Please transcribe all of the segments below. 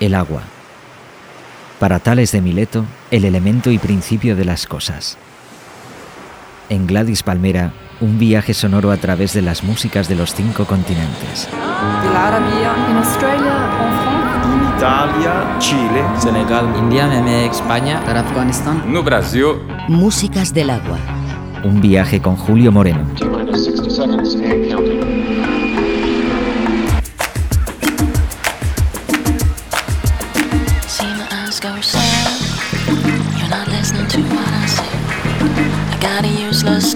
el agua. Para Tales de Mileto, el elemento y principio de las cosas. En Gladys Palmera, un viaje sonoro a través de las músicas de los cinco continentes. En Australia, en. Italia, Chile, Senegal, India, México, España, Afganistán. no Brasil. Músicas del agua. Un viaje con Julio Moreno.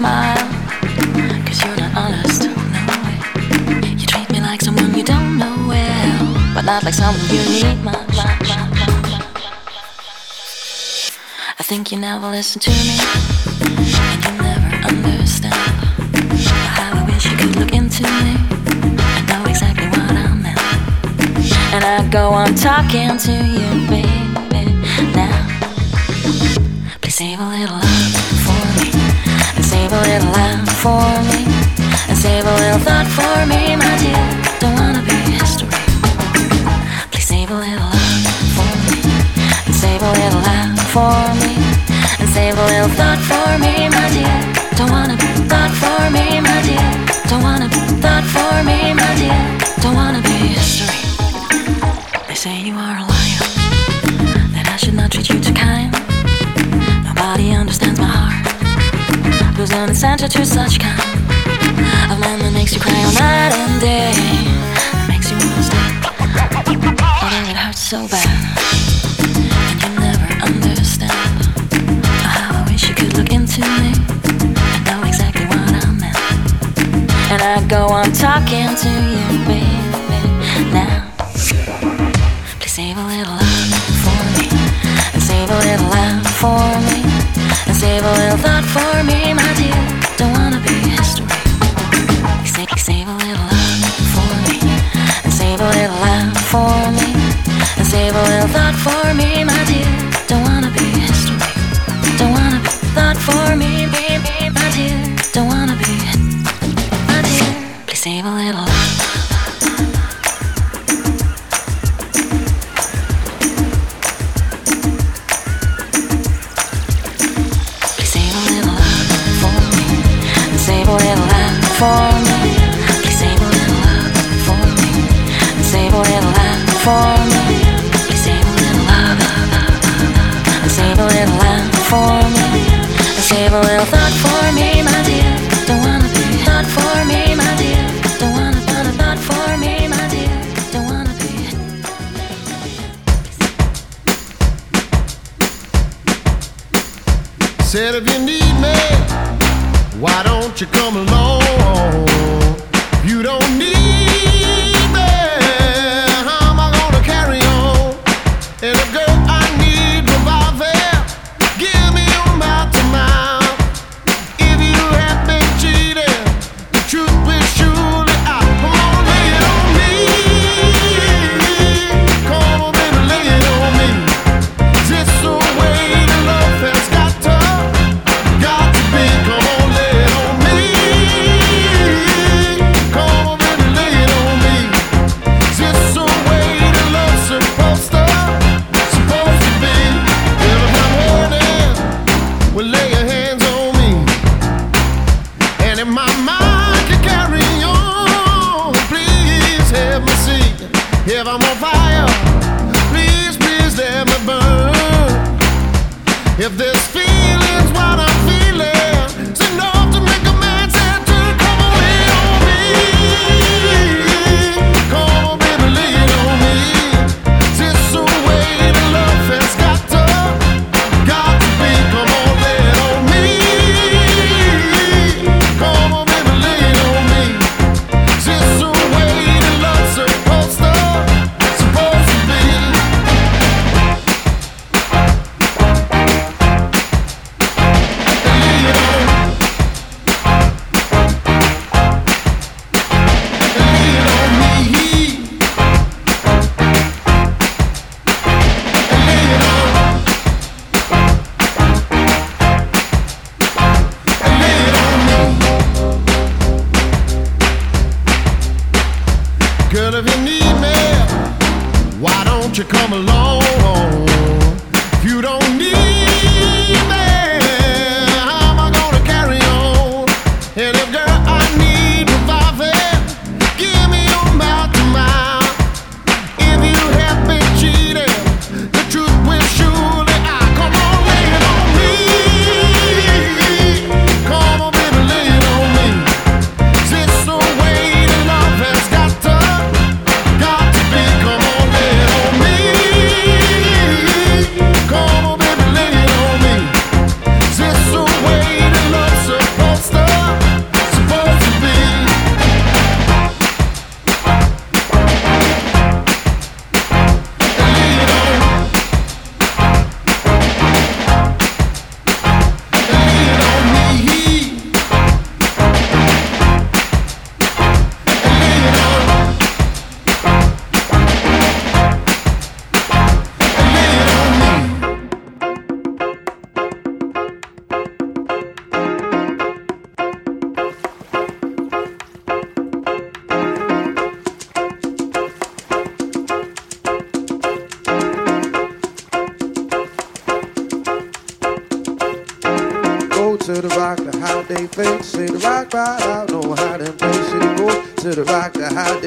Smile. Cause you're not honest, no way. You treat me like someone you don't know well. But not like someone you need my, my, my, my, my. I think you never listen to me. And you never understand. How I wish you could look into me. and know exactly what I meant. And I go on talking to you, baby. Now, please save a little love for me. Save a little love for me. And save a little thought for me, my dear. Don't wanna be history. Please save a little love for me. And save a little love for me. And save a little thought for me, my dear. Don't wanna be thought for me, my dear. Don't wanna be thought for me, my dear. Don't wanna be history. They say you are a liar, that I should not treat you too kind. Nobody understands my heart. Who's an answer to such kind of man that makes you cry all night and day, that makes you wanna stay. Although it hurts so bad, and you never understand how I wish you could look into me and know exactly what I meant. And I go on talking to you, baby. Now. Please save a little love for me. And save a little love for me. Save a little thought for me, my dear. Don't wanna be history. Save, save a little love for me. And save a little love for me. And save a little thought for me, my dear. Don't wanna be history. Don't wanna be thought for me, baby, my dear. Don't wanna be, my dear. Please save a little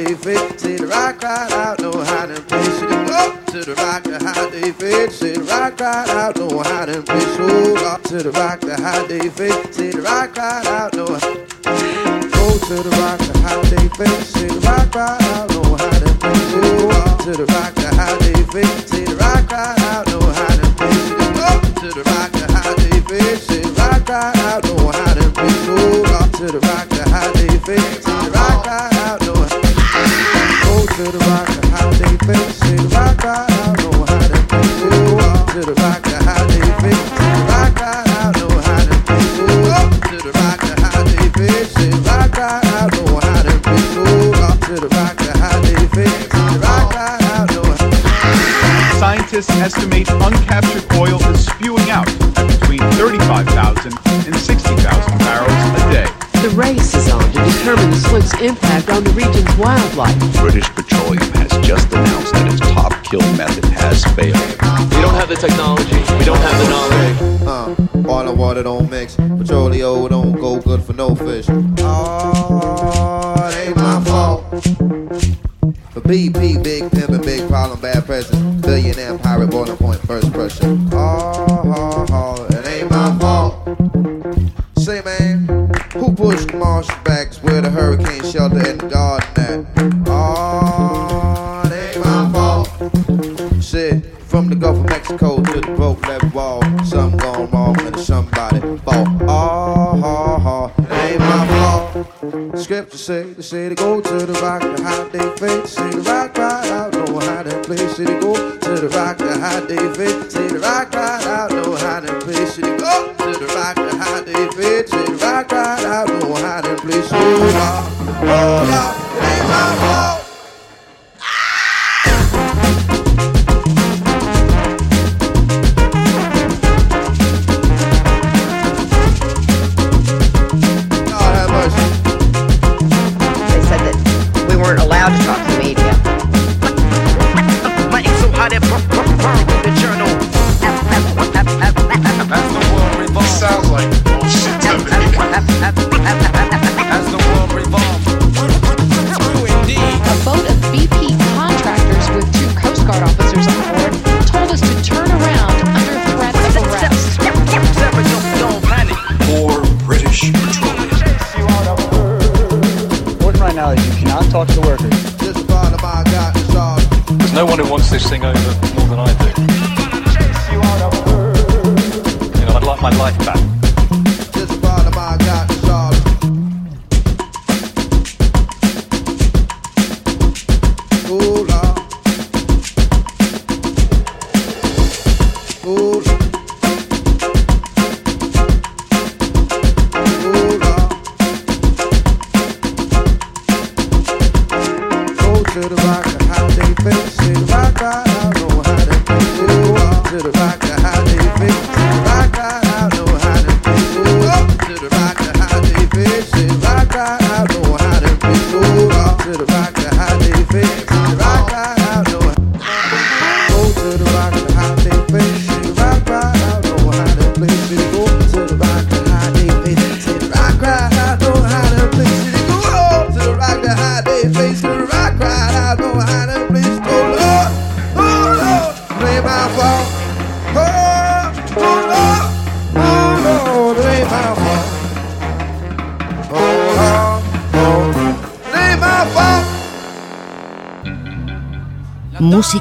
they fit. See the rock cried out, no hiding place. She can go to the rock to hide they fit. See the rock cried out, no hiding place. Oh, to the rock to hide they fit. See the rock cried has failed. We don't have the technology, we don't have the knowledge. Uh, oil and water don't mix, petroleum don't go good for no fish. Oh, it ain't my fault. The BP, big pimpin', big problem, bad president. Billionaire pirate, boiling point, first pressure. Oh, oh, oh, it ain't my fault. Say, man, who pushed Marsh backs where the hurricane shelter and garden at? From the Gulf of Mexico to the broke left wall, something gone wrong and somebody fall. Ah, ha, ha, ain't my fault. Scripture say, they say they go to the rock to hide their faith. Say the rock right out, know how to play. Say they go to the rock to hide their faith. Say the rock right out, know how to play. Say they go to the rock to hide their faith. Say the rock right out, know how to play. Say the rock, oh, rock.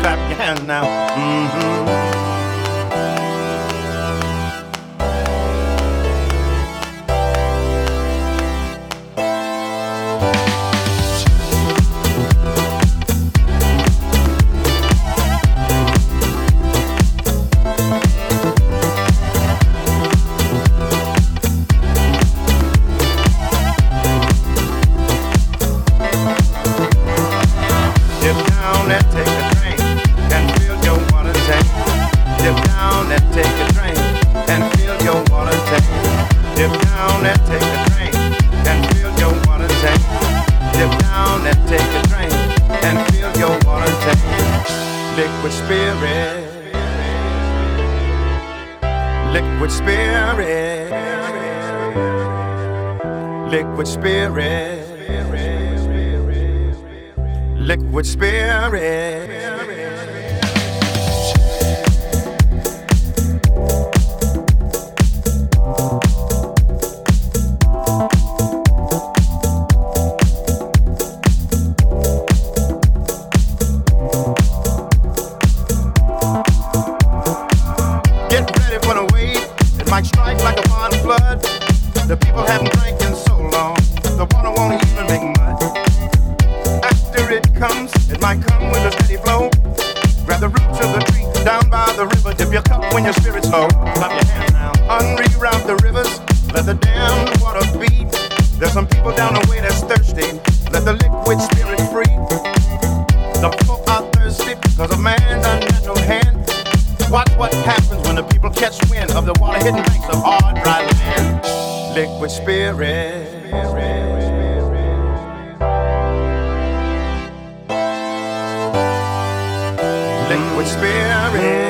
clap your hands now. Mm-hmm. Liquid spirit.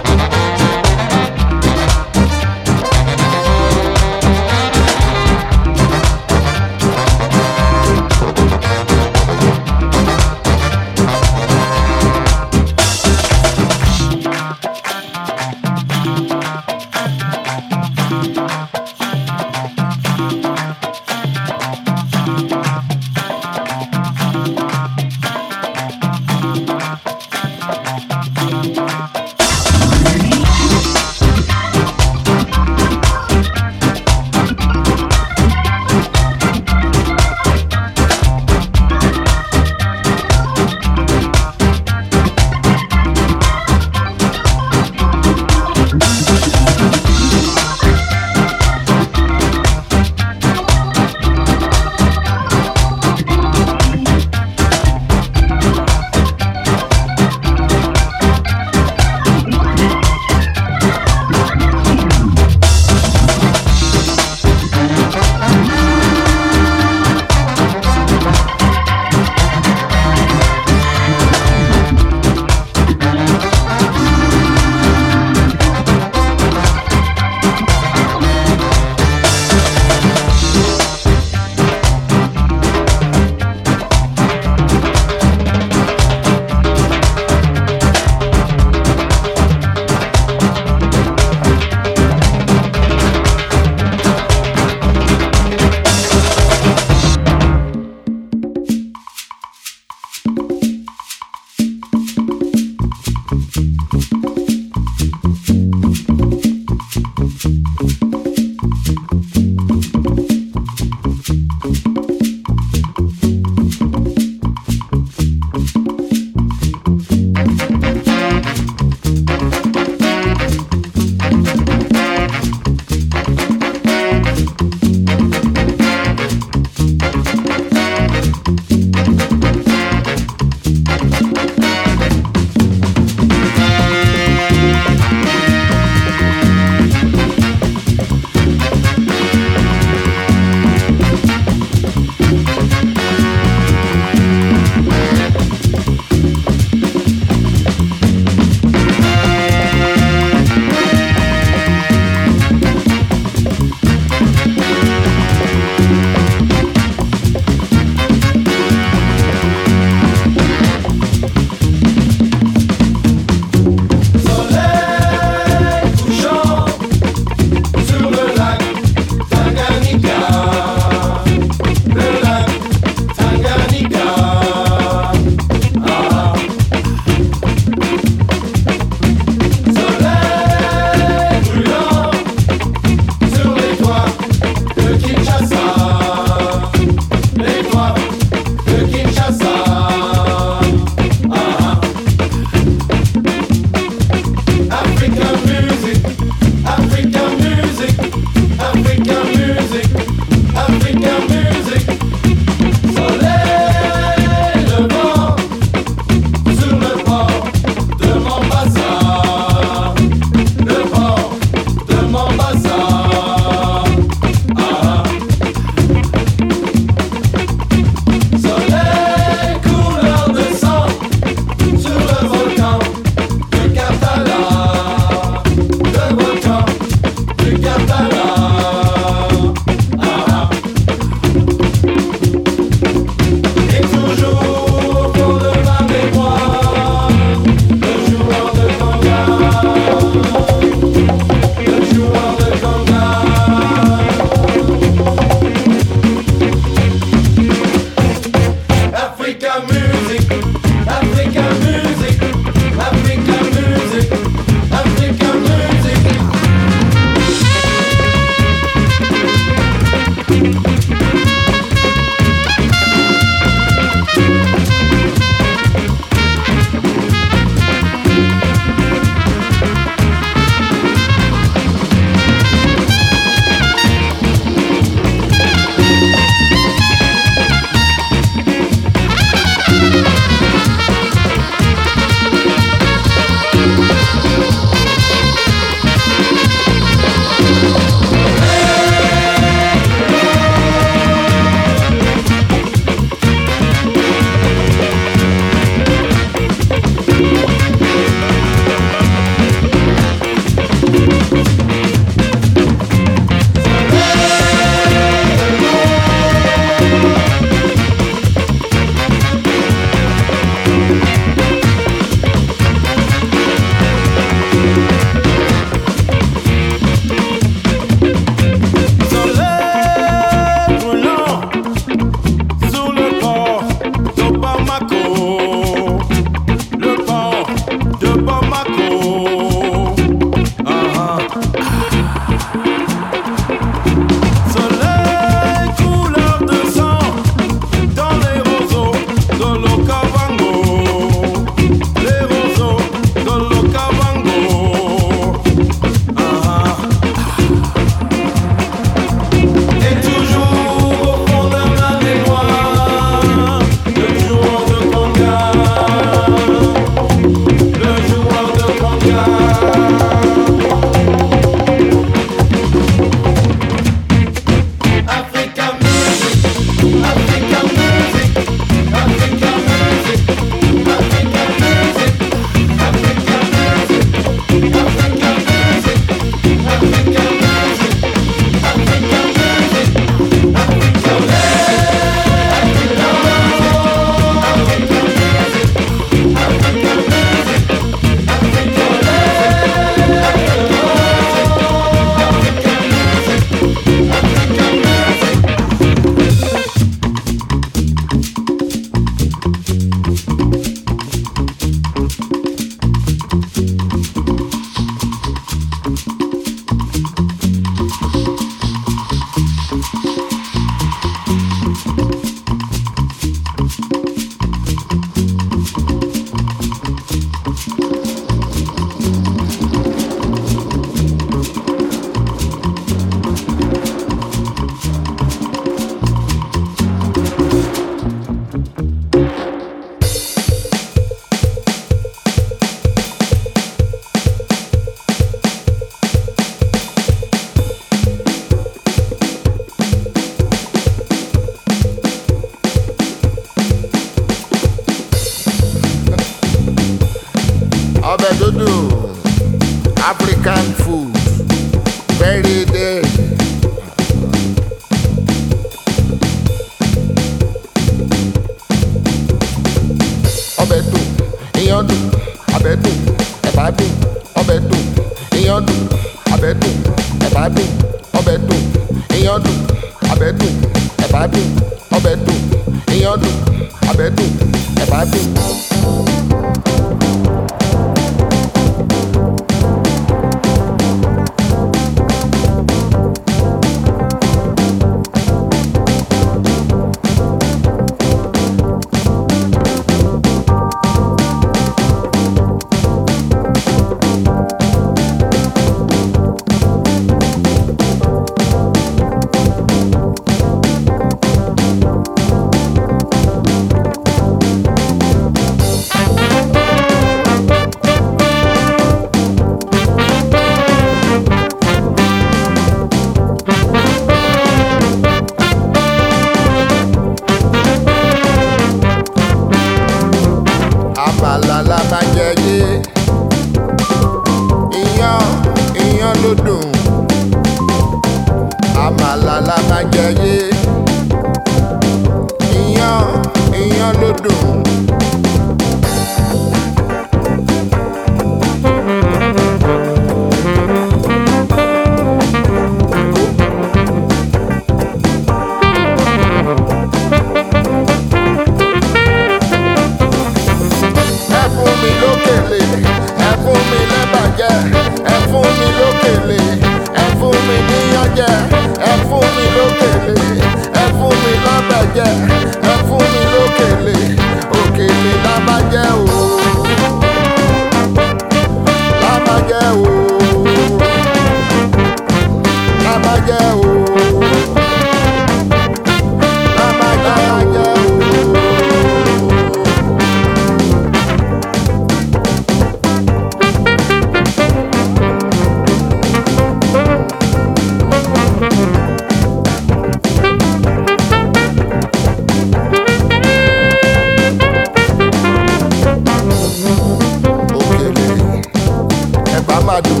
chamado